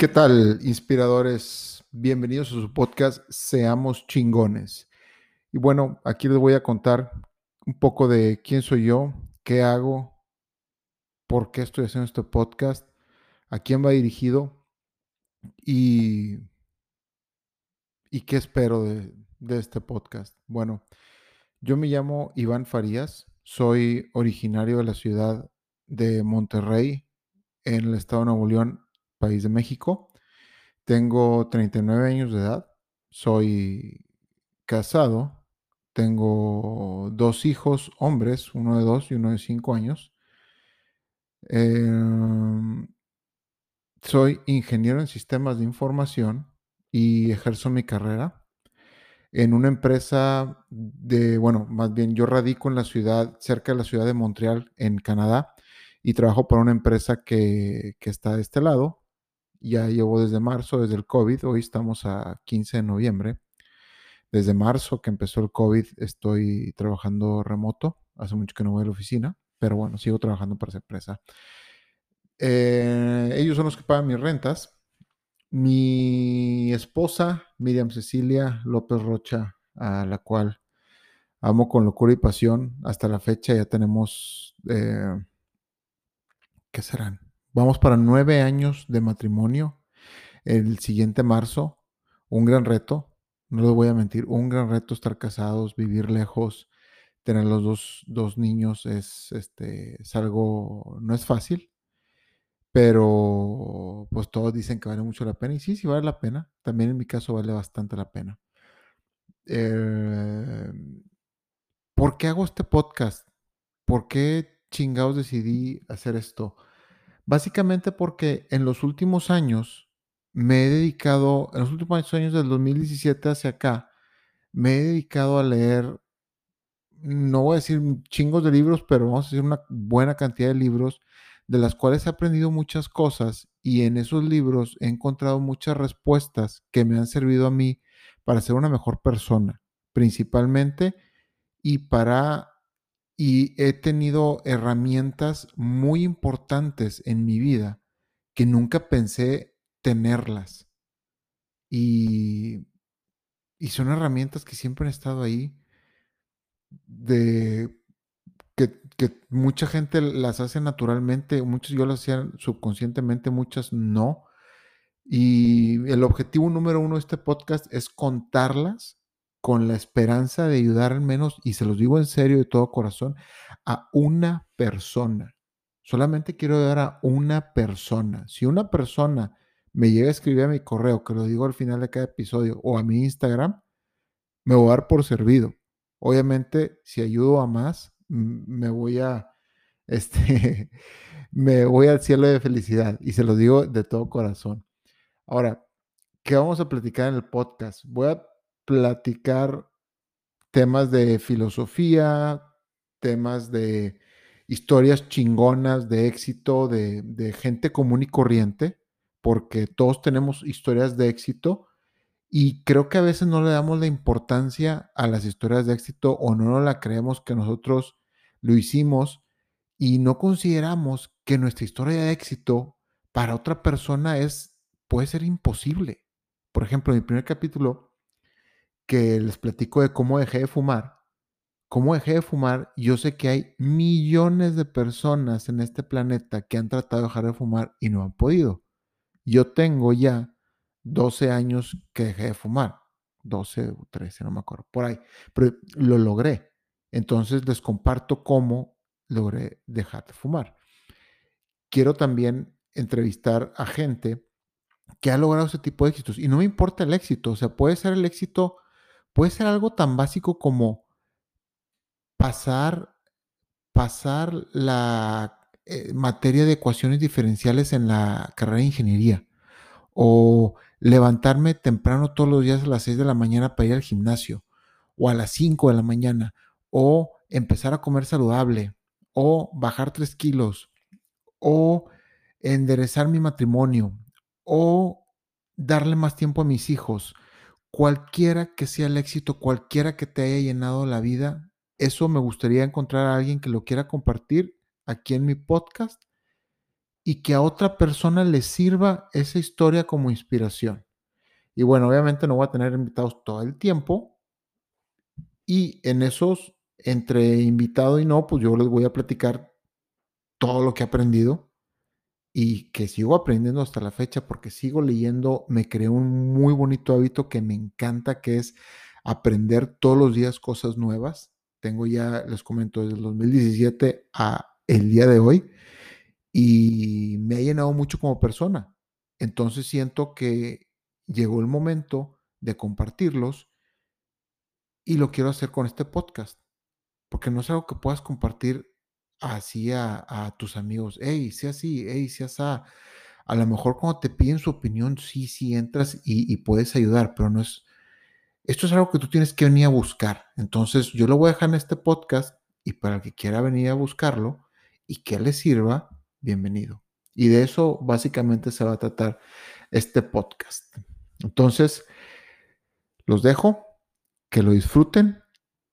¿Qué tal, inspiradores? Bienvenidos a su podcast Seamos chingones. Y bueno, aquí les voy a contar un poco de quién soy yo, qué hago, por qué estoy haciendo este podcast, a quién va dirigido y, y qué espero de, de este podcast. Bueno, yo me llamo Iván Farías, soy originario de la ciudad de Monterrey, en el estado de Nuevo León, país de México. Tengo 39 años de edad, soy casado, tengo dos hijos hombres, uno de dos y uno de cinco años. Em, soy ingeniero en sistemas de información y ejerzo mi carrera en una empresa de, bueno, más bien yo radico en la ciudad, cerca de la ciudad de Montreal, en Canadá, y trabajo para una empresa que, que está de este lado, ya llevo desde marzo, desde el COVID, hoy estamos a 15 de noviembre. Desde marzo que empezó el COVID estoy trabajando remoto, hace mucho que no voy a la oficina, pero bueno, sigo trabajando para esa empresa. Eh, ellos son los que pagan mis rentas. Mi esposa, Miriam Cecilia López Rocha, a la cual amo con locura y pasión, hasta la fecha ya tenemos, eh, ¿qué serán? Vamos para nueve años de matrimonio. El siguiente marzo, un gran reto, no les voy a mentir, un gran reto estar casados, vivir lejos, tener los dos, dos niños es, este, es algo, no es fácil, pero pues todos dicen que vale mucho la pena y sí, sí vale la pena. También en mi caso vale bastante la pena. Eh, ¿Por qué hago este podcast? ¿Por qué chingados decidí hacer esto? Básicamente porque en los últimos años me he dedicado, en los últimos años del 2017 hacia acá, me he dedicado a leer, no voy a decir chingos de libros, pero vamos a decir una buena cantidad de libros, de las cuales he aprendido muchas cosas y en esos libros he encontrado muchas respuestas que me han servido a mí para ser una mejor persona, principalmente, y para y he tenido herramientas muy importantes en mi vida que nunca pensé tenerlas. Y, y son herramientas que siempre han estado ahí, de que, que, mucha gente las hace naturalmente, muchos yo las hacía subconscientemente, muchas no. Y el objetivo número uno de este podcast es contarlas con la esperanza de ayudar al menos, y se los digo en serio de todo corazón, a una persona. Solamente quiero ayudar a una persona. Si una persona me llega a escribir a mi correo, que lo digo al final de cada episodio, o a mi Instagram, me voy a dar por servido. Obviamente, si ayudo a más, me voy a, este, me voy al cielo de felicidad. Y se lo digo de todo corazón. Ahora, ¿qué vamos a platicar en el podcast? Voy a platicar temas de filosofía, temas de historias chingonas de éxito de, gente común y corriente, porque todos tenemos historias de éxito y creo que a veces no le damos la importancia a las historias de éxito o no nos la creemos que nosotros lo hicimos y no consideramos que nuestra historia de éxito para otra persona es puede ser imposible. Por ejemplo, en mi primer capítulo que les platico de cómo dejé de fumar, cómo dejé de fumar, yo sé que hay millones de personas en este planeta que han tratado de dejar de fumar y no han podido. Yo tengo ya 12 años que dejé de fumar, 12 o 13, no me acuerdo, por ahí, pero lo logré. Entonces les comparto cómo logré dejar de fumar. Quiero también entrevistar a gente que ha logrado ese tipo de éxitos. Y no me importa el éxito, o sea, puede ser el éxito Puede ser algo tan básico como pasar, pasar la eh, materia de ecuaciones diferenciales en la carrera de ingeniería o levantarme temprano todos los días a las 6 de la mañana para ir al gimnasio o a las 5 de la mañana o empezar a comer saludable o bajar 3 kilos o enderezar mi matrimonio o darle más tiempo a mis hijos cualquiera que sea el éxito, cualquiera que te haya llenado la vida, eso me gustaría encontrar a alguien que lo quiera compartir aquí en mi podcast y que a otra persona le sirva esa historia como inspiración. Y bueno, obviamente no voy a tener invitados todo el tiempo. Y en esos, entre invitado y no, pues yo les voy a platicar todo lo que he aprendido y que sigo aprendiendo hasta la fecha porque sigo leyendo, me creé un muy bonito hábito que me encanta, que es aprender todos los días cosas nuevas. Tengo ya, les comento, desde el 2017 a el día de hoy y me ha llenado mucho como persona. Entonces siento que llegó el momento de compartirlos y lo quiero hacer con este podcast, porque no es algo que puedas compartir así a, tus amigos. Hey, sea así, hey, sea así. A lo mejor cuando te piden su opinión, sí, sí entras y, y puedes ayudar, pero no es, esto es algo que tú tienes que venir a buscar. Entonces, yo lo voy a dejar en este podcast y para el que quiera venir a buscarlo y que le sirva, bienvenido. Y de eso básicamente se va a tratar este podcast. Entonces, los dejo, que lo disfruten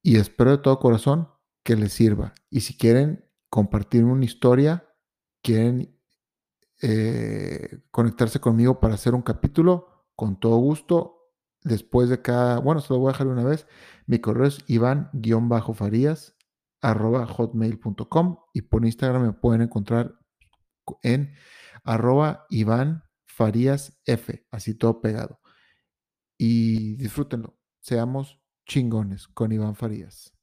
y espero de todo corazón que les sirva. Y si quieren compartir una historia, quieren eh, conectarse conmigo para hacer un capítulo, con todo gusto. Después de cada, bueno, se lo voy a dejar una vez. Mi correo es iván-farías hotmail.com y por Instagram me pueden encontrar en arroba Iván Farías F, así todo pegado. Y disfrútenlo. Seamos chingones con Iván Farías.